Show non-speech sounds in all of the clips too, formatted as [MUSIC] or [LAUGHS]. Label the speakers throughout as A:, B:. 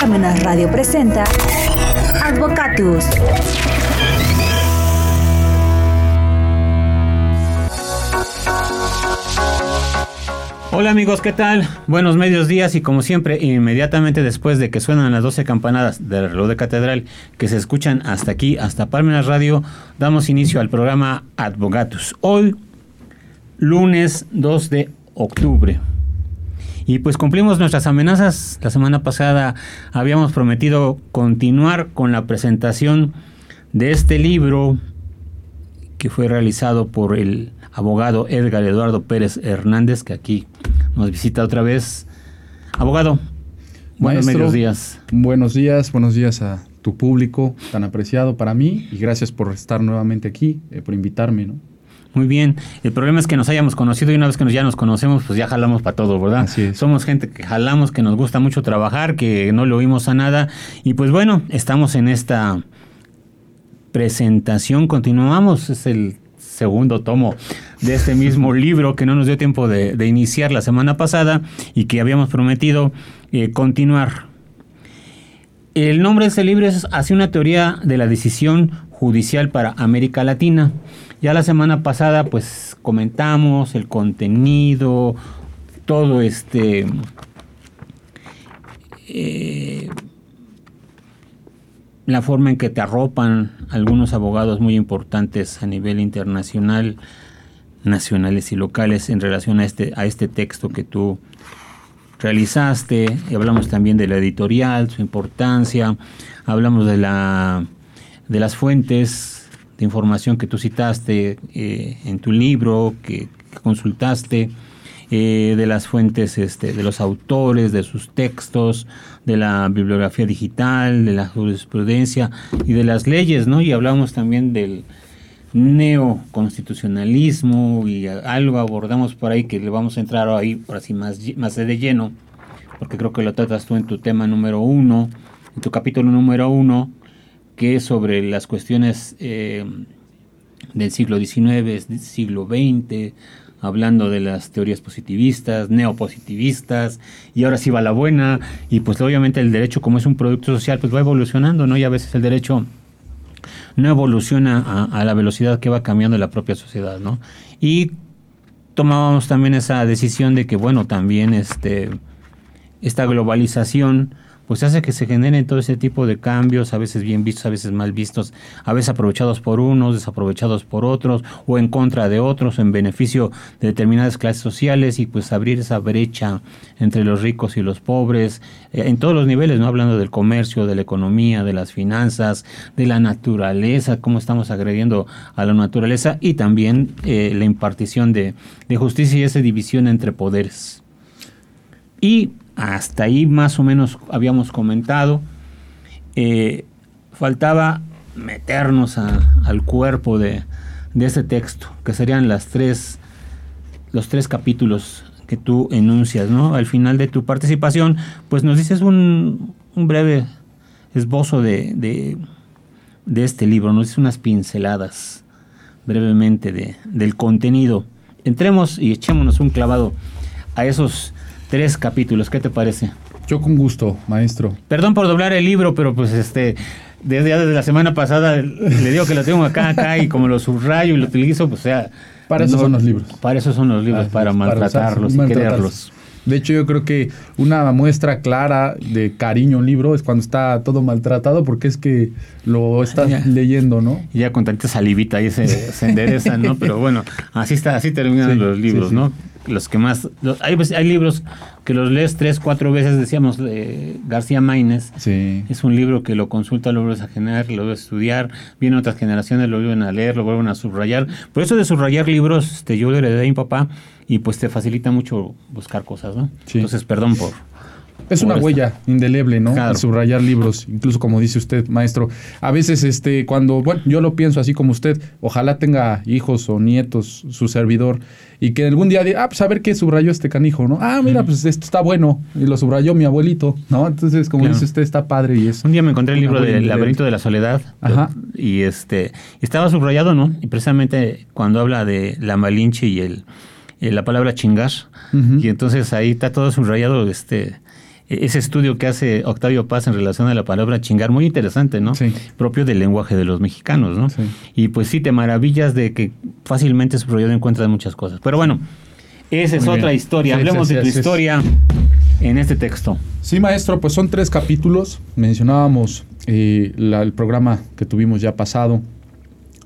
A: Parmenas Radio presenta Advocatus.
B: Hola amigos, ¿qué tal? Buenos medios días y como siempre, inmediatamente después de que suenan las 12 campanadas del reloj de catedral que se escuchan hasta aquí, hasta Parmenas Radio, damos inicio al programa Advocatus. Hoy, lunes 2 de octubre. Y pues cumplimos nuestras amenazas. La semana pasada habíamos prometido continuar con la presentación de este libro que fue realizado por el abogado Edgar Eduardo Pérez Hernández, que aquí nos visita otra vez. Abogado, buenos medios días.
C: Buenos días, buenos días a tu público tan apreciado para mí y gracias por estar nuevamente aquí, eh, por invitarme, ¿no?
B: Muy bien. El problema es que nos hayamos conocido y una vez que nos ya nos conocemos, pues ya jalamos para todo, ¿verdad?
C: Así es.
B: Somos gente que jalamos, que nos gusta mucho trabajar, que no le oímos a nada. Y pues bueno, estamos en esta presentación. Continuamos. Es el segundo tomo de este [LAUGHS] mismo libro que no nos dio tiempo de, de iniciar la semana pasada y que habíamos prometido eh, continuar. El nombre de este libro es Hacia una teoría de la decisión judicial para América Latina. Ya la semana pasada pues comentamos el contenido, todo este... Eh, la forma en que te arropan algunos abogados muy importantes a nivel internacional, nacionales y locales en relación a este, a este texto que tú realizaste. Y hablamos también de la editorial, su importancia, hablamos de, la, de las fuentes de información que tú citaste eh, en tu libro, que, consultaste, eh, de las fuentes este, de los autores, de sus textos, de la bibliografía digital, de la jurisprudencia y de las leyes, ¿no? Y hablamos también del neoconstitucionalismo y algo abordamos por ahí que le vamos a entrar ahí por así más, más de lleno, porque creo que lo tratas tú en tu tema número uno, en tu capítulo número uno, que es sobre las cuestiones eh, del siglo XIX, siglo XX, hablando de las teorías positivistas, neopositivistas, y ahora sí va la buena, y pues obviamente el derecho como es un producto social, pues va evolucionando, ¿no? Y a veces el derecho no evoluciona a, la velocidad que va cambiando la propia sociedad, ¿no? Y tomábamos también esa decisión de que, bueno, también este, esta globalización pues hace que se generen todo ese tipo de cambios, a veces bien vistos, a veces mal vistos, a veces aprovechados por unos, desaprovechados por otros, o en contra de otros, en beneficio de determinadas clases sociales, y pues abrir esa brecha entre los ricos y los pobres, eh, en todos los niveles, no hablando del comercio, de la economía, de las finanzas, de la naturaleza, cómo estamos agrediendo a la naturaleza, y también eh, la impartición de, de justicia y esa división entre poderes. Y hasta ahí más o menos habíamos comentado. Eh, faltaba meternos a, al cuerpo de, este texto, que serían las tres, los tres capítulos que tú enuncias, ¿no? Al final de tu participación, pues nos dices un, un breve esbozo de, de, de, este libro, nos dices unas pinceladas brevemente de, del contenido. Entremos y echémonos un clavado a esos tres capítulos. ¿Qué te parece?
C: Yo con gusto, maestro.
B: Perdón por doblar el libro, pero pues este, desde, ya desde la semana pasada le digo que lo tengo acá, acá y como lo subrayo y lo utilizo, pues o sea...
C: Para eso no, son los libros.
B: Para eso son los libros, ah, para, maltratarlos para y quererlos.
C: De hecho, yo creo que una muestra clara de cariño a un libro es cuando está todo maltratado, porque es que lo estás ya, leyendo, ¿no?
B: Ya con tanta salivita ahí se, se endereza, ¿no? [LAUGHS] Pero bueno, así está, así terminan sí, los libros, sí, sí. ¿no? Los que más. Los, hay, hay libros que los lees tres, cuatro veces, decíamos, eh, García Maínez.
C: Sí.
B: Es un libro que lo consulta, lo vuelves a generar, lo vuelves a estudiar, vienen otras generaciones, lo vuelven a leer, lo vuelven a subrayar. Por eso de subrayar libros, este, yo lo heredé de mi papá y pues te facilita mucho buscar cosas, ¿no?
C: Sí.
B: Entonces, perdón por...
C: Es una huella indeleble, ¿no? Claro. subrayar libros, incluso como dice usted, maestro. A veces, este, cuando, bueno, yo lo pienso así como usted, ojalá tenga hijos o nietos, su servidor, y que algún día diga, ah, pues a ver qué subrayó este canijo, ¿no? Ah, mira, pues esto está bueno, y lo subrayó mi abuelito, ¿no? Entonces, como claro. dice usted, está padre y es.
B: Un día me encontré el libro del laberinto de la soledad,
C: Ajá.
B: y este, estaba subrayado, ¿no? Y precisamente cuando habla de la Malinche y el, la palabra chingar, uh -huh. y entonces ahí está todo subrayado, este ese estudio que hace Octavio Paz en relación a la palabra chingar, muy interesante, ¿no?
C: Sí.
B: Propio del lenguaje de los mexicanos, ¿no? Y pues sí, te maravillas de que fácilmente su proyecto encuentra muchas cosas. Pero bueno, esa es otra historia. Hablemos de tu historia en este texto.
C: Sí, maestro, pues son tres capítulos. Mencionábamos eh, el programa que tuvimos ya pasado.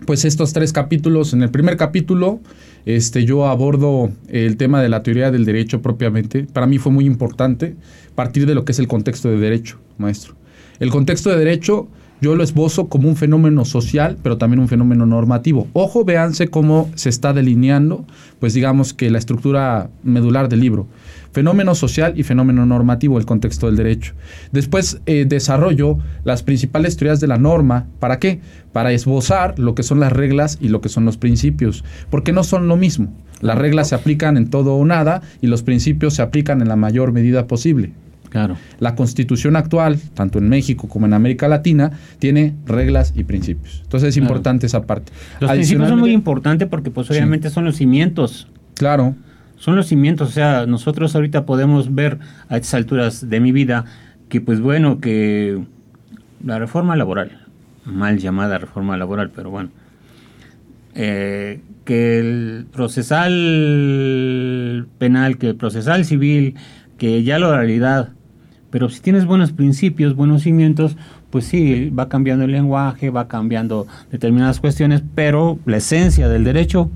C: Pues estos tres capítulos, en el primer capítulo, este, yo abordo el tema de la teoría del derecho propiamente. Para mí fue muy importante partir de lo que es el contexto de derecho, maestro. El contexto de derecho yo lo esbozo como un fenómeno social, pero también un fenómeno normativo. Ojo, véanse cómo se está delineando, pues digamos que la estructura medular del libro. Fenómeno social y fenómeno normativo, el contexto del derecho. Después eh, desarrollo las principales teorías de la norma. ¿Para qué? Para esbozar lo que son las reglas y lo que son los principios, porque no son lo mismo. Las reglas se aplican en todo o nada y los principios se aplican en la mayor medida posible.
B: Claro.
C: La constitución actual, tanto en México como en América Latina, tiene reglas y principios. Entonces es importante esa parte.
B: Los principios son muy importantes porque pues obviamente son los cimientos.
C: Claro.
B: Son los cimientos, o sea, nosotros ahorita podemos ver a estas alturas de mi vida que pues bueno, que la reforma laboral, mal llamada reforma laboral, pero bueno, eh, que el procesal penal, que el procesal civil, que ya la oralidad, pero si tienes buenos principios, buenos cimientos, pues sí, va cambiando el lenguaje, va cambiando determinadas cuestiones, pero la esencia del derecho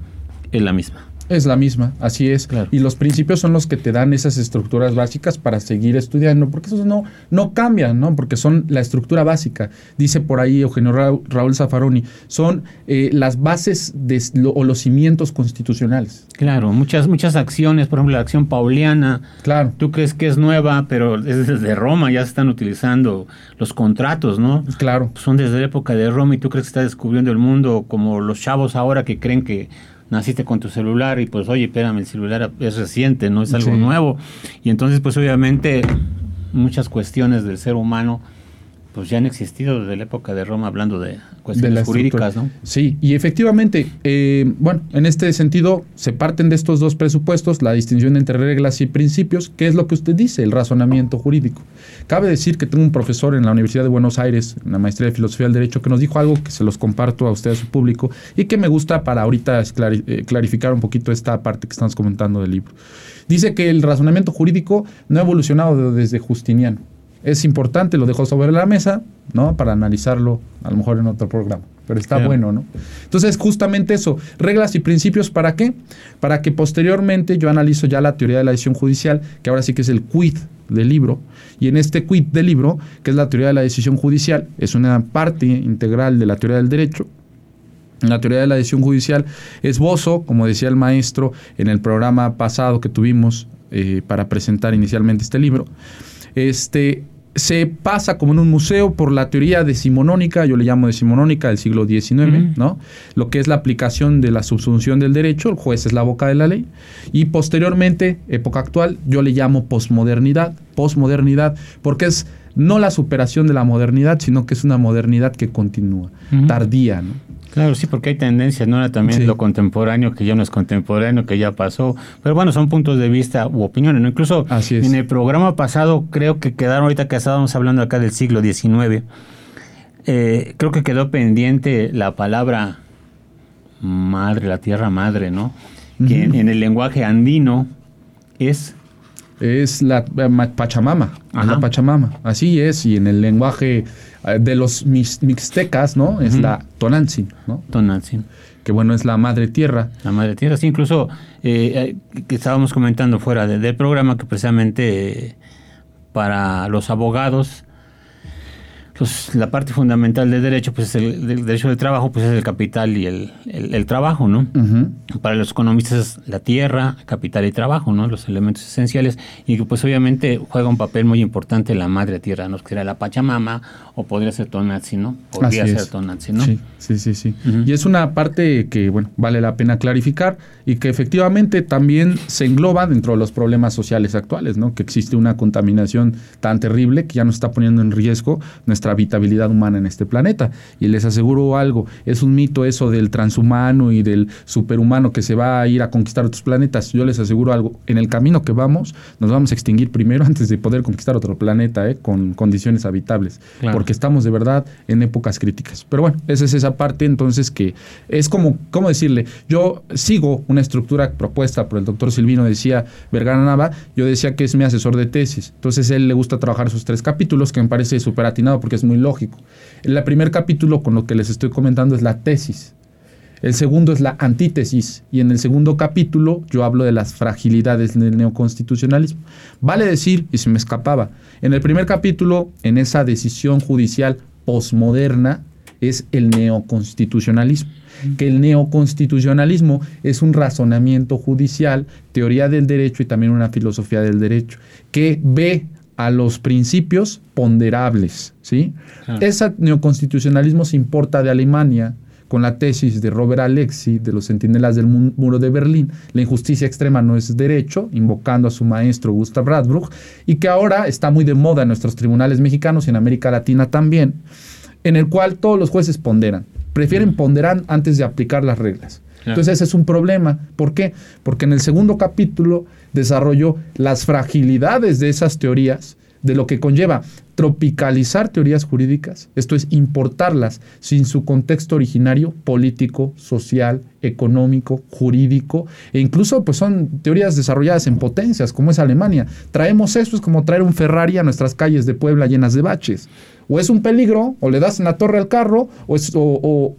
B: es la misma.
C: Es la misma, así es. Y los principios son los que te dan esas estructuras básicas para seguir estudiando, porque esos no, no cambian, ¿no? Porque son la estructura básica. Dice por ahí Eugenio Raúl Zaffaroni, son eh, las bases de, o los cimientos constitucionales.
B: Claro, muchas, muchas acciones, por ejemplo, la acción pauliana.
C: Claro.
B: Tú crees que es nueva, pero es desde Roma, ya se están utilizando los contratos, ¿no?
C: Claro.
B: Son desde la época de Roma y tú crees que está descubriendo el mundo como los chavos ahora que creen que naciste con tu celular y pues oye, espérame, el celular es reciente, no es algo nuevo. Y entonces pues obviamente muchas cuestiones del ser humano pues ya han existido desde la época de Roma hablando de cuestiones jurídicas, ¿no?
C: Sí, y efectivamente, eh, bueno, en este sentido se parten de estos dos presupuestos, la distinción entre reglas y principios, que es lo que usted dice, el razonamiento jurídico. Cabe decir que tengo un profesor en la Universidad de Buenos Aires, en la maestría de Filosofía del Derecho, que nos dijo algo que se los comparto a usted, a su público, y que me gusta para ahorita eh, clarificar un poquito esta parte que estamos comentando del libro. Dice que el razonamiento jurídico no ha evolucionado desde Justiniano es importante, lo dejo sobre la mesa, ¿no? Para analizarlo a lo mejor en otro programa. Pero está bueno, ¿no? Entonces, justamente eso, reglas y principios, ¿para qué? Para que posteriormente yo analizo ya la teoría de la decisión judicial, que ahora sí que es el quid del libro. Y en este quid del libro, que es la teoría de la decisión judicial, es una parte integral de la teoría del derecho, la teoría de la decisión judicial esbozo, como decía el maestro en el programa pasado que tuvimos eh, para presentar inicialmente este libro, este, se pasa como en un museo por la teoría decimonónica, yo le llamo decimonónica del siglo XIX, ¿no? Lo que es la aplicación de la subsunción del derecho, el juez es la boca de la ley, y posteriormente, época actual, yo le llamo posmodernidad, posmodernidad, porque es no la superación de la modernidad, sino que es una modernidad que continúa, tardía, ¿no?
B: Claro, sí, porque hay tendencias, ¿no? También lo contemporáneo, que ya no es contemporáneo, que ya pasó. Pero bueno, son puntos de vista u opiniones, ¿no? Incluso en el programa pasado, creo que quedaron, ahorita que estábamos hablando acá del siglo XIX, eh, creo que quedó pendiente la palabra madre, la tierra madre, ¿no? Que en, el lenguaje andino es
C: es la eh, Pachamama, la Pachamama, así es, y en el lenguaje eh, de los mixtecas, ¿no? Es la Tonantzin, ¿no?
B: Tonantzin.
C: Que bueno, es la madre tierra.
B: La madre tierra, sí, incluso eh, que estábamos comentando fuera del programa que precisamente para los abogados pues la parte fundamental del derecho, pues el del derecho del trabajo, pues es el capital y el, el, trabajo, ¿no? Para los economistas la tierra, capital y trabajo, ¿no? Los elementos esenciales y que pues obviamente juega un papel muy importante la madre tierra, ¿no? Que sería la Pachamama o podría ser Tonatzi, ¿no? Podría ser Tonatzi, ¿no?
C: Sí, sí, sí. sí. Y es una parte que, bueno, vale la pena clarificar y que efectivamente también se engloba dentro de los problemas sociales actuales, ¿no? Que existe una contaminación tan terrible que ya nos está poniendo en riesgo nuestra nuestra habitabilidad humana en este planeta. Y les aseguro algo, es un mito eso del transhumano y del superhumano que se va a ir a conquistar otros planetas. Yo les aseguro algo, en el camino que vamos, nos vamos a extinguir primero [LAUGHS] antes de poder conquistar otro planeta ¿eh? con condiciones habitables, porque estamos de verdad en épocas críticas. Pero bueno, esa es esa parte entonces que es como, ¿cómo decirle? Yo sigo una estructura propuesta por el doctor Silvino, decía Vergara Nava, yo decía que es mi asesor de tesis. Entonces él le gusta trabajar sus tres capítulos, que me parece súper atinado porque es muy lógico. El primer capítulo con lo que les estoy comentando es la tesis. El segundo es la antítesis y en el segundo capítulo yo hablo de las fragilidades del neoconstitucionalismo. Vale decir, y se me escapaba, en el primer capítulo, en esa decisión judicial posmoderna, es el neoconstitucionalismo que el neoconstitucionalismo es un razonamiento judicial, teoría del derecho y también una filosofía del derecho, que ve a los principios ponderables. ¿sí? Ese neoconstitucionalismo se importa de Alemania con la tesis de Robert Alexi de los centinelas del muro de Berlín, la injusticia extrema no es derecho, invocando a su maestro Gustav Radbruch, y que ahora está muy de moda en nuestros tribunales mexicanos y en América Latina también, en el cual todos los jueces ponderan prefieren ponderar antes de aplicar las reglas. Entonces ese es un problema. ¿Por qué? Porque en el segundo capítulo desarrolló las fragilidades de esas teorías, de lo que conlleva tropicalizar teorías jurídicas, esto es importarlas sin su contexto originario político, social, económico, jurídico, e incluso pues son teorías desarrolladas en potencias, como es Alemania. Traemos eso, es como traer un Ferrari a nuestras calles de Puebla llenas de baches o es un peligro, o le das en la torre al carro, o, es, o,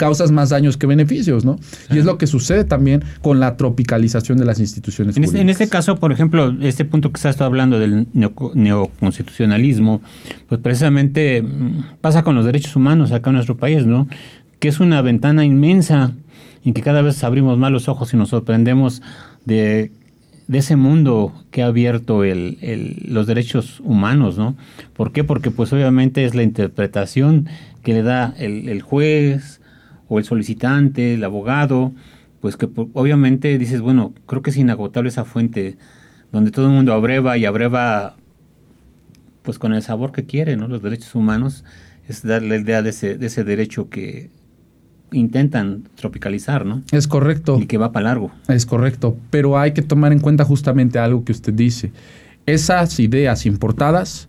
C: causas más daños que beneficios, ¿no? Y es lo que sucede también con la tropicalización de las instituciones.
B: En este, en este caso, por ejemplo, este punto que estás hablando del neoconstitucionalismo, pues precisamente mm, pasa con los derechos humanos acá en nuestro país, ¿no? Que es una ventana inmensa en que cada vez abrimos más los ojos y nos sorprendemos de de ese mundo que ha abierto el, los derechos humanos, ¿no? ¿Por qué? Porque pues obviamente es la interpretación que le da el, juez o el solicitante, el abogado, pues que obviamente dices, bueno, creo que es inagotable esa fuente donde todo el mundo abreva y abreva pues con el sabor que quiere, ¿no? Los derechos humanos es darle la idea de ese, de ese derecho que intentan tropicalizar, ¿no?
C: Es correcto.
B: Y que va para largo.
C: Es correcto, pero hay que tomar en cuenta justamente algo que usted dice. Esas ideas importadas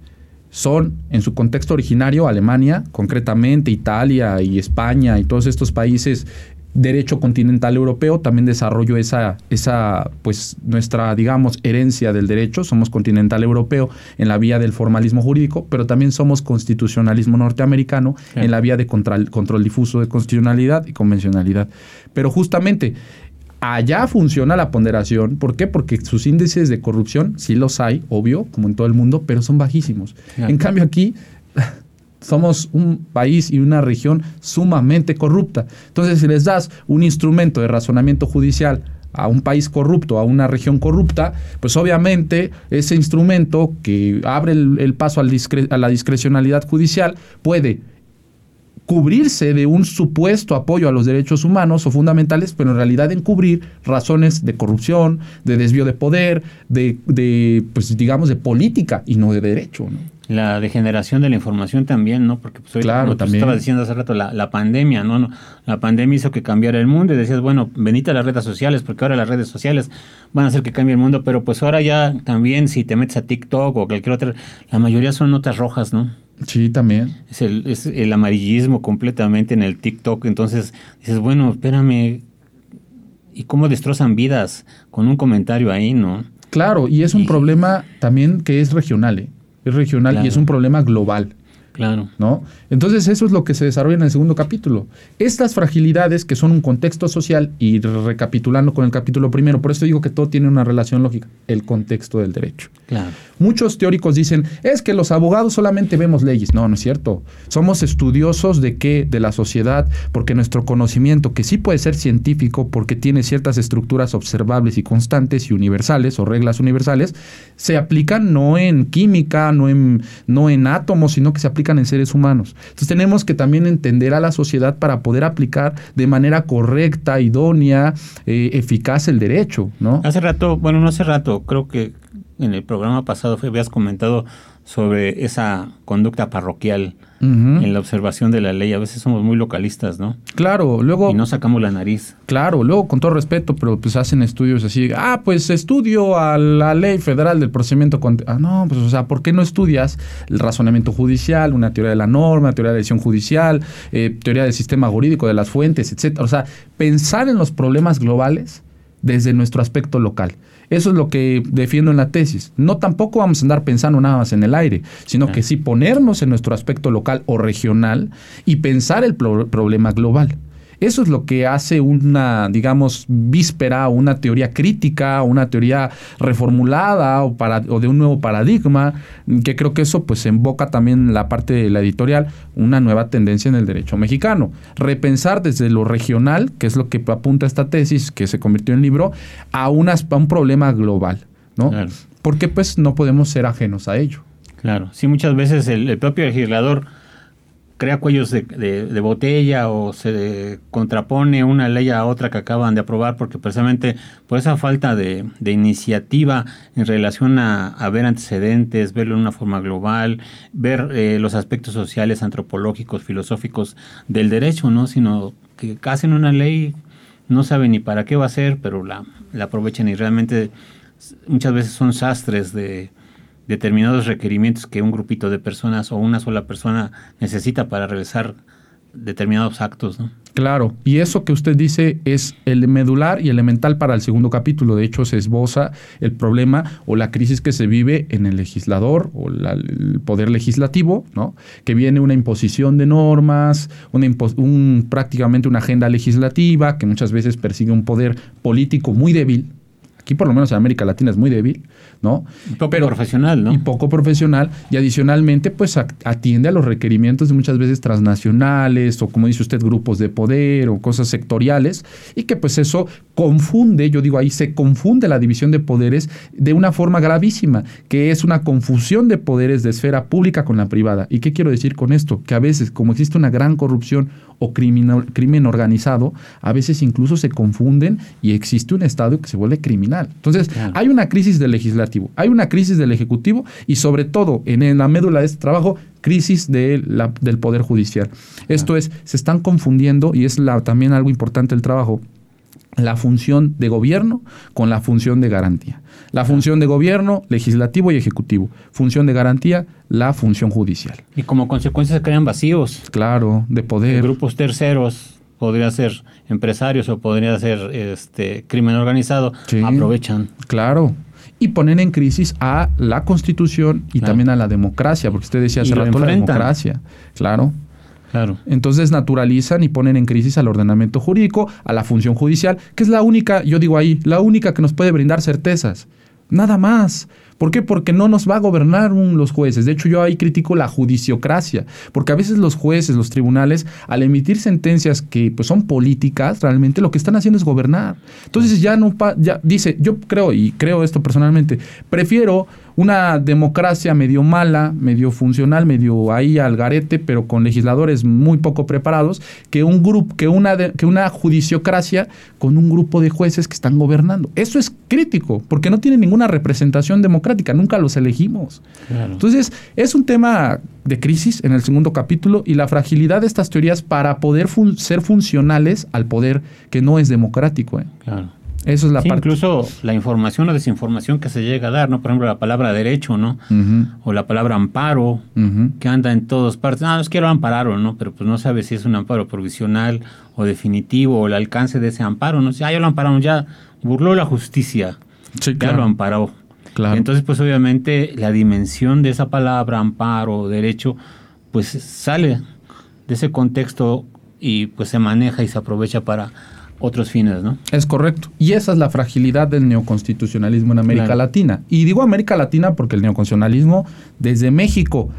C: son, en su contexto originario, Alemania, concretamente Italia y España y todos estos países derecho continental europeo también desarrolló esa, esa, pues nuestra, digamos, herencia del derecho. Somos continental europeo en la vía del formalismo jurídico, pero también somos constitucionalismo norteamericano en la vía de control, control difuso de constitucionalidad y convencionalidad. Pero justamente allá funciona la ponderación. ¿Por qué? Porque sus índices de corrupción sí los hay, obvio, como en todo el mundo, pero son bajísimos. En cambio aquí [LAUGHS] somos un país y una región sumamente corrupta. Entonces, si les das un instrumento de razonamiento judicial a un país corrupto, a una región corrupta, pues obviamente ese instrumento que abre el, paso a la discrecionalidad judicial puede cubrirse de un supuesto apoyo a los derechos humanos o fundamentales, pero en realidad encubrir razones de corrupción, de desvío de poder, de, de pues digamos, de política y no de derecho. ¿no?
B: la degeneración de la información también, ¿no? Porque pues,
C: claro,
B: como estaba diciendo hace rato, la, pandemia, ¿no? La pandemia hizo que cambiara el mundo y decías, bueno, venite a las redes sociales, porque ahora las redes sociales van a hacer que cambie el mundo, pero pues ahora ya también si te metes a TikTok o cualquier otra, la mayoría son notas rojas, ¿no?
C: Sí, también.
B: Es el, es el amarillismo completamente en el TikTok, entonces dices, bueno, espérame, ¿y cómo destrozan vidas con un comentario ahí, no?
C: Claro, y es un problema también que es regional, ¿eh? es regional y es un problema global.
B: Claro.
C: ¿No? Entonces eso es lo que se desarrolla en el segundo capítulo. Estas fragilidades que son un contexto social y recapitulando con el capítulo primero, por eso digo que todo tiene una relación lógica, el contexto del derecho.
B: Claro.
C: Muchos teóricos dicen, es que los abogados solamente vemos leyes. No, no es cierto. Somos estudiosos de qué? De la sociedad, porque nuestro conocimiento, que sí puede ser científico, porque tiene ciertas estructuras observables y constantes y universales o reglas universales, se aplican no en química, no en, no en átomos, sino que se aplican en seres humanos. Entonces tenemos que también entender a la sociedad para poder aplicar de manera correcta, idónea, eh, eficaz el derecho, ¿no?
B: Hace rato, bueno, no hace rato, creo que en el programa pasado habías comentado sobre esa conducta parroquial en la observación de la ley. A veces somos muy localistas, ¿no?
C: Claro, luego...
B: Y no sacamos la nariz.
C: Claro, luego con todo respeto, pero pues hacen estudios así, ah, pues estudio a la ley federal del procedimiento... Ah, no, pues o sea, ¿por qué no estudias el razonamiento judicial, una teoría de la norma, teoría de la decisión judicial, eh, teoría del sistema jurídico, de las fuentes, etcétera? O sea, pensar en los problemas globales desde nuestro aspecto local. Eso es lo que defiendo en la tesis. No tampoco vamos a andar pensando nada más en el aire, sino que sí ponernos en nuestro aspecto local o regional y pensar el problema global. Eso es lo que hace una, digamos, víspera, una teoría crítica, una teoría reformulada o, para, o de un nuevo paradigma, que creo que eso pues emboca también en la parte de la editorial una nueva tendencia en el derecho mexicano. Repensar desde lo regional, que es lo que apunta esta tesis, que se convirtió en libro, a, a un problema global, ¿no? Porque pues no podemos ser ajenos a ello.
B: Claro, sí, muchas veces el propio legislador crea cuellos de, botella o se contrapone una ley a otra que acaban de aprobar porque precisamente por esa falta de, iniciativa en relación a, ver antecedentes, verlo en una forma global, ver eh, los aspectos sociales, antropológicos, filosóficos del derecho, ¿no? Sino que hacen una ley, no saben ni para qué va a ser, pero la, la aprovechan y realmente muchas veces son sastres de determinados requerimientos que un grupito de personas o una sola persona necesita para realizar determinados actos. ¿no?
C: Claro, y eso que usted dice es el medular y elemental para el segundo capítulo. De hecho, se esboza el problema o la crisis que se vive en el legislador o el poder legislativo, ¿no? Que viene una imposición de normas, una un, prácticamente una agenda legislativa que muchas veces persigue un poder político muy débil, aquí por lo menos en América Latina es muy débil, ¿no?
B: Y poco profesional, ¿no?
C: Y poco profesional, y adicionalmente, pues atiende a los requerimientos de muchas veces transnacionales, o como dice usted, grupos de poder, o cosas sectoriales, y que pues eso confunde, yo digo ahí, se confunde la división de poderes de una forma gravísima, que es una confusión de poderes de esfera pública con la privada. ¿Y qué quiero decir con esto? Que a veces, como existe una gran corrupción o crimen organizado, a veces incluso se confunden y existe un Estado que se vuelve criminal. Entonces, hay una crisis del legislativo, hay una crisis del Ejecutivo y sobre todo en la médula de este trabajo, crisis de del Poder Judicial. Esto es, se están confundiendo y es la, también algo importante el trabajo la función de gobierno con la función de garantía. La función de gobierno, legislativo y ejecutivo. Función de garantía, la función judicial.
B: Y como consecuencia se crean vacíos.
C: Claro, de poder.
B: grupos terceros, podría ser empresarios o podría ser este crimen organizado, aprovechan.
C: Claro. Y ponen en crisis a la constitución y también a la democracia, porque usted decía hace rato la democracia. Claro.
B: Claro.
C: Entonces naturalizan y ponen en crisis al ordenamiento jurídico, a la función judicial, que es la única, yo digo ahí, la única que nos puede brindar certezas. Nada más. ¿Por qué? Porque no nos va a gobernar los jueces. De hecho, yo ahí critico la judiciocracia, porque a veces los jueces, los tribunales, al emitir sentencias que pues, son políticas, realmente lo que están haciendo es gobernar. Entonces ya no ya dice, yo creo y creo esto personalmente, prefiero una democracia medio mala, medio funcional, medio ahí al garete, pero con legisladores muy poco preparados, que un grupo, que una, que una judiciocracia con un grupo de jueces que están gobernando. Eso es crítico, porque no tiene ninguna representación democrática, nunca los elegimos. Entonces, es un tema de crisis en el segundo capítulo y la fragilidad de estas teorías para poder ser funcionales al poder que no es democrático. ¿eh?
B: Claro.
C: Eso es la parte.
B: Incluso la información o desinformación que se llega a dar, ¿no? Por ejemplo, la palabra derecho, ¿no? O la palabra amparo, que anda en todas partes. No, no quiero amparar o no, pero pues no sabe si es un amparo provisional o definitivo o el alcance de ese amparo, ¿no? Si, ah, ya lo ampararon, ya burló la justicia.
C: Sí,
B: ya lo amparó.
C: Claro.
B: Entonces, pues obviamente la dimensión de esa palabra, amparo, derecho, pues sale de ese contexto y pues se maneja y se aprovecha para otros fines, ¿no?
C: Es correcto. Y esa es la fragilidad del neoconstitucionalismo en América Latina. Y digo América Latina porque el neoconstitucionalismo desde México,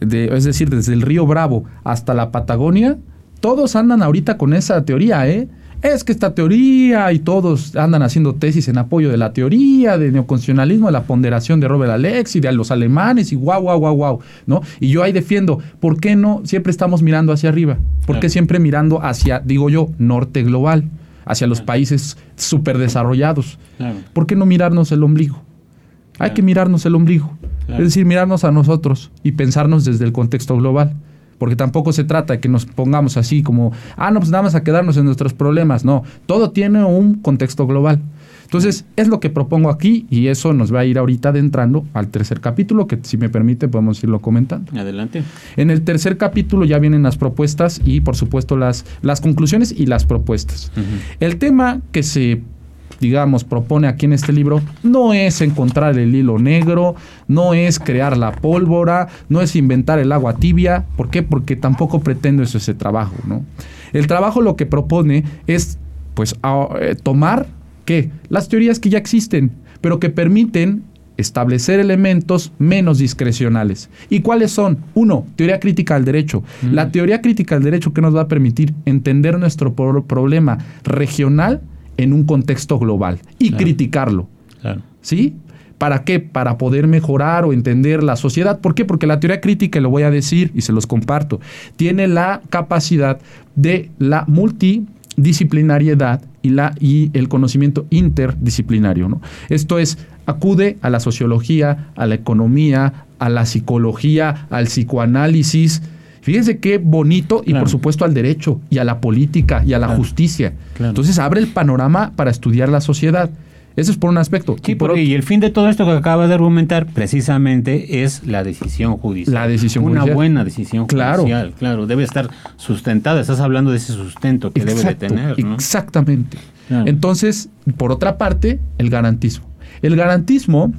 C: es decir, desde el río Bravo hasta la Patagonia, todos andan ahorita con esa teoría, ¿eh? Es que esta teoría y todos andan haciendo tesis en apoyo de la teoría de neoconstitucionalismo, de la ponderación de Robert Alex y de los alemanes y guau, guau, guau, guau, ¿no? Y yo ahí defiendo, ¿por qué no siempre estamos mirando hacia arriba? ¿Por qué siempre mirando hacia, digo yo, norte global? Hacia los países súper desarrollados. ¿Por qué no mirarnos el ombligo? Hay que mirarnos el ombligo. Es decir, mirarnos a nosotros y pensarnos desde el contexto global. Porque tampoco se trata de que nos pongamos así como, ah, no, pues nada más a quedarnos en nuestros problemas. No, todo tiene un contexto global. Entonces, es lo que propongo aquí y eso nos va a ir ahorita adentrando al tercer capítulo, que si me permite podemos irlo comentando.
B: Adelante.
C: En el tercer capítulo ya vienen las propuestas y por supuesto las, las conclusiones y las propuestas. El tema que se digamos, propone aquí en este libro, no es encontrar el hilo negro, no es crear la pólvora, no es inventar el agua tibia. ¿Por qué? Porque tampoco pretendo eso ese trabajo, ¿no? El trabajo lo que propone es, pues, eh, tomar ¿Qué? Las teorías que ya existen, pero que permiten establecer elementos menos discrecionales. ¿Y cuáles son? Uno, teoría crítica del derecho. La teoría crítica del derecho que nos va a permitir entender nuestro problema regional en un contexto global y criticarlo. ¿Sí? ¿Para qué? Para poder mejorar o entender la sociedad. ¿Por qué? Porque la teoría crítica, lo voy a decir y se los comparto, tiene la capacidad de la multidisciplinariedad y, la, y el conocimiento interdisciplinario. ¿no? Esto es, acude a la sociología, a la economía, a la psicología, al psicoanálisis. Fíjense qué bonito y por supuesto al derecho y a la política y a la justicia. Entonces abre el panorama para estudiar la sociedad. Eso es por un aspecto.
B: y, por y el fin de todo esto que acaba de argumentar precisamente es la decisión judicial.
C: La decisión
B: Una
C: judicial.
B: buena decisión judicial, claro. Debe estar sustentada. Estás hablando de ese sustento que debe de tener.
C: Exactamente. Entonces, por otra parte, el garantismo. El garantismo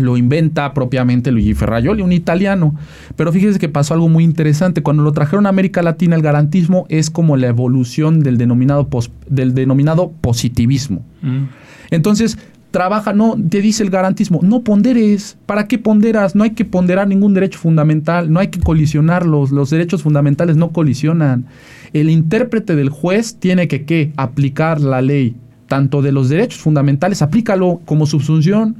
C: lo inventa propiamente Luigi Ferraioli, un italiano. Pero fíjese que pasó algo muy interesante. Cuando lo trajeron a América Latina, el garantismo es como la evolución del denominado, del denominado positivismo. Mm. Entonces, trabaja, no, te dice el garantismo, no ponderes. ¿Para qué ponderas? No hay que ponderar ningún derecho fundamental, no hay que colisionarlos, los derechos fundamentales no colisionan. El intérprete del juez tiene que ¿qué? aplicar la ley, tanto de los derechos fundamentales, aplícalo como subsunción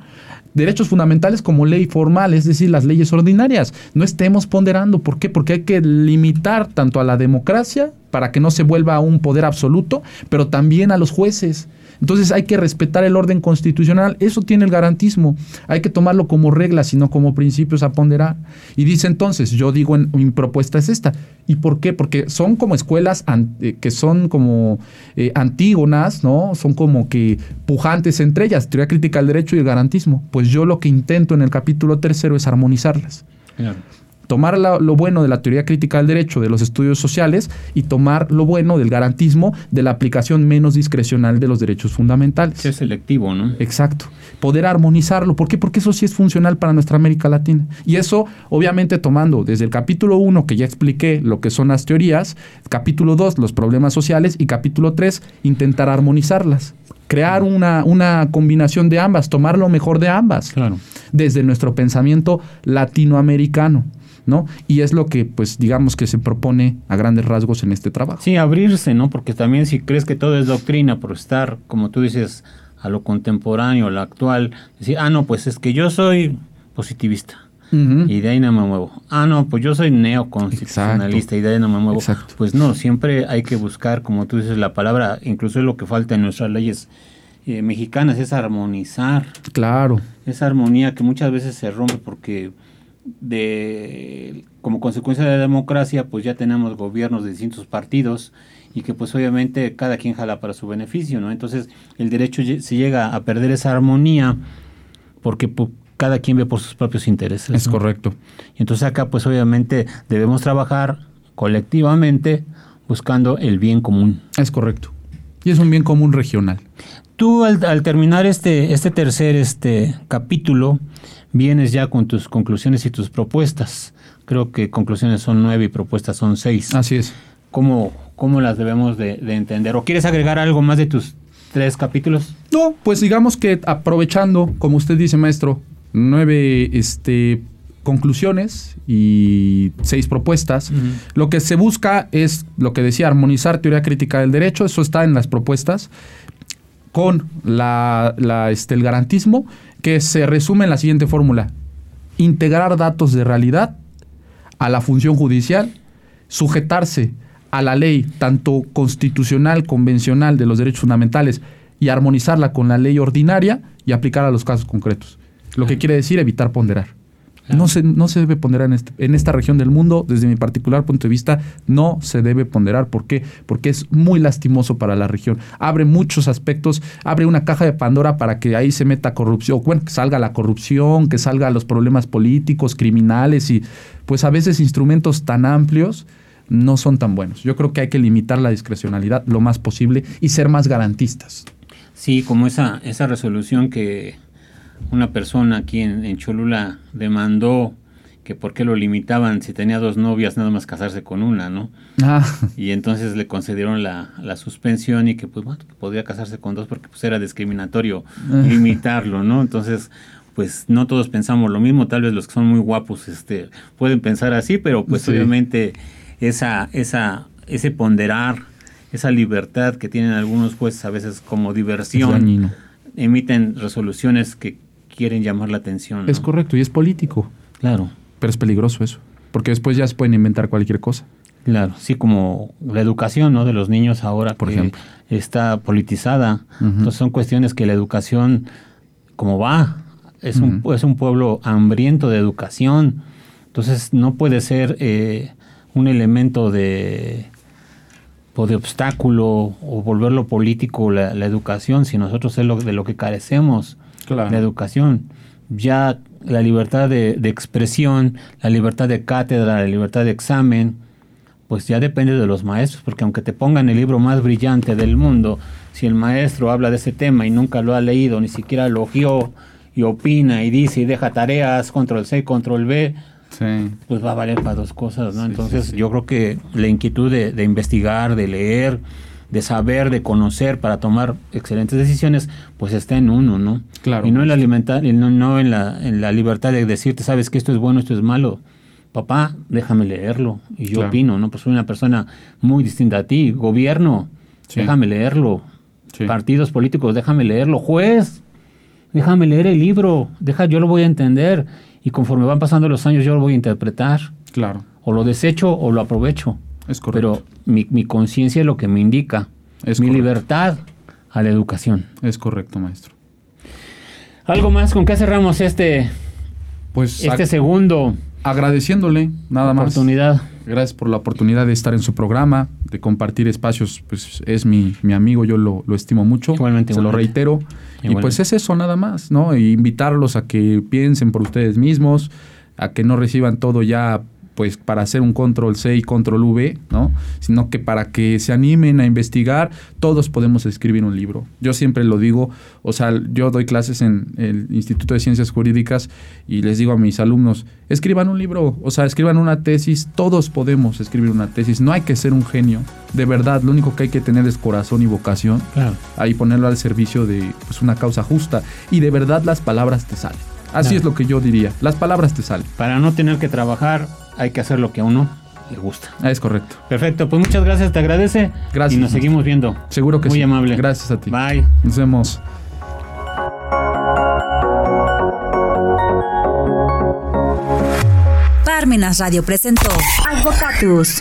C: derechos fundamentales como ley formal, es decir, las leyes ordinarias. No estemos ponderando. ¿Por qué? Porque hay que limitar tanto a la democracia para que no se vuelva un poder absoluto, pero también a los jueces. Entonces hay que respetar el orden constitucional. Eso tiene el garantismo. Hay que tomarlo como regla, sino como principios a ponderar. Y dice entonces, yo digo, en, mi propuesta es esta. ¿Y por qué? Porque son como escuelas eh, que son como eh, antígonas, ¿no? Son como que pujantes entre ellas, teoría crítica del derecho y el garantismo. Pues yo lo que intento en el capítulo tercero es armonizarlas. Claro tomar lo bueno de la teoría crítica del derecho, de los estudios sociales, y tomar lo bueno del garantismo de la aplicación menos discrecional de los derechos fundamentales.
B: Es selectivo, ¿no?
C: Exacto. Poder armonizarlo. ¿Por qué? Porque eso sí es funcional para nuestra América Latina. Y eso, obviamente, tomando desde el capítulo 1, que ya expliqué lo que son las teorías, capítulo 2, los problemas sociales, y capítulo 3, intentar armonizarlas crear una, una, combinación de ambas, tomar lo mejor de ambas, claro. desde nuestro pensamiento latinoamericano. ¿no? Y es lo que, pues, digamos que se propone a grandes rasgos en este trabajo.
B: Sí, abrirse, ¿no? Porque también si crees que todo es doctrina por estar, como tú dices, a lo contemporáneo, a lo actual, decir, ah, no, pues es que yo soy positivista. Y de ahí no me muevo. Ah, no, pues yo soy neoconstitucionalista y de ahí no me muevo. Pues no, siempre hay que buscar, como tú dices, la palabra, incluso es lo que falta en nuestras leyes eh, mexicanas, es armonizar.
C: Claro.
B: Esa armonía que muchas veces se rompe porque de como consecuencia de la democracia, pues ya tenemos gobiernos de distintos partidos y que pues obviamente cada quien jala para su beneficio, ¿no? Entonces el derecho se llega a perder esa armonía porque cada quien ve por sus propios intereses.
C: Es correcto.
B: Y entonces acá pues obviamente debemos trabajar colectivamente buscando el bien común.
C: Es correcto. Y es un bien común regional.
B: Tú al, al terminar este, este tercer este capítulo, vienes ya con tus conclusiones y tus propuestas. Creo que conclusiones son nueve y propuestas son seis.
C: Así es.
B: ¿Cómo, cómo las debemos de, entender? ¿O quieres agregar algo más de tus tres capítulos?
C: No, pues digamos que aprovechando, como usted dice, maestro, nueve este, conclusiones y seis propuestas. Lo que se busca es, lo que decía, armonizar teoría crítica del derecho, eso está en las propuestas, con la, la este, el garantismo que se resume en la siguiente fórmula. Integrar datos de realidad a la función judicial, sujetarse a la ley tanto constitucional, convencional de los derechos fundamentales y armonizarla con la ley ordinaria y aplicar a los casos concretos. Lo que quiere decir evitar ponderar. No se, no se debe ponderar en, este, en, esta región del mundo, desde mi particular punto de vista, no se debe ponderar. ¿Por qué? Porque es muy lastimoso para la región. Abre muchos aspectos, abre una caja de Pandora para que ahí se meta corrupción, bueno, que salga la corrupción, que salga los problemas políticos, criminales y pues a veces instrumentos tan amplios no son tan buenos. Yo creo que hay que limitar la discrecionalidad lo más posible y ser más garantistas.
B: Sí, como esa, esa resolución que una persona aquí en, Cholula demandó que por qué lo limitaban si tenía dos novias nada más casarse con una, ¿no? Ah. Y entonces le concedieron la, suspensión y que pues bueno, podía casarse con dos porque pues era discriminatorio ah. limitarlo, ¿no? Entonces, pues no todos pensamos lo mismo, tal vez los que son muy guapos este pueden pensar así, pero pues obviamente esa esa ese ponderar, esa libertad que tienen algunos jueces a veces como diversión, emiten resoluciones que quieren llamar la atención.
C: Es correcto, y es político.
B: Claro.
C: Pero es peligroso eso, porque después ya se pueden inventar cualquier cosa.
B: Claro, sí, como la educación ¿no? de los niños ahora, por ejemplo, está politizada. Entonces son cuestiones que la educación, como va, es, un, es un pueblo hambriento de educación. Entonces no puede ser eh, un elemento de, o de obstáculo o volverlo político la, la educación, si nosotros es lo, de lo que carecemos la educación. Ya la libertad de, expresión, la libertad de cátedra, la libertad de examen, pues ya depende de los maestros, porque aunque te pongan el libro más brillante del mundo, si el maestro habla de ese tema y nunca lo ha leído, ni siquiera elogió y opina y dice y deja tareas, control C, control B, pues va a valer para dos cosas, ¿no? Entonces yo creo que la inquietud de, de investigar, de leer, de saber, de conocer para tomar excelentes decisiones, pues está en uno, ¿no?
C: Claro.
B: Y no en la libertad, no, no en la, en la libertad de decirte, sabes que esto es bueno, esto es malo. Papá, déjame leerlo. Y yo opino, ¿no? Pues soy una persona muy distinta a ti. Gobierno, déjame leerlo. Partidos políticos, déjame leerlo. Juez, déjame leer el libro. Deja, yo lo voy a entender. Y conforme van pasando los años, yo lo voy a interpretar.
C: Claro.
B: O lo desecho o lo aprovecho.
C: Es correcto.
B: Pero mi, mi conciencia es lo que me indica. Es mi libertad a la educación.
C: Es correcto, maestro.
B: ¿Algo más? ¿Con qué cerramos este,
C: pues,
B: este segundo?
C: Agradeciéndole, nada más.
B: Oportunidad.
C: Gracias por la oportunidad de estar en su programa, de compartir espacios. Pues es mi, mi amigo, yo lo, lo estimo mucho.
B: Igualmente.
C: Se lo reitero. Y pues es eso nada más, ¿no? E invitarlos a que piensen por ustedes mismos, a que no reciban todo ya pues para hacer un control C y control V, ¿no? Sino que para que se animen a investigar, todos podemos escribir un libro. Yo siempre lo digo, o sea, yo doy clases en el Instituto de Ciencias Jurídicas y les digo a mis alumnos, escriban un libro, o sea, escriban una tesis, todos podemos escribir una tesis, no hay que ser un genio, de verdad, lo único que hay que tener es corazón y vocación,
B: claro.
C: ahí ponerlo al servicio de pues, una causa justa y de verdad las palabras te salen. Así es lo que yo diría. Las palabras te salen.
B: Para no tener que trabajar, hay que hacer lo que a uno le gusta.
C: Ah, es correcto.
B: Perfecto, pues muchas gracias, te agradece.
C: Gracias.
B: Y nos seguimos viendo.
C: Seguro que
B: sí.
C: Muy
B: amable.
C: Gracias a ti.
B: Bye.
C: Nos vemos.
A: Parmenas Radio presentó Advocatus.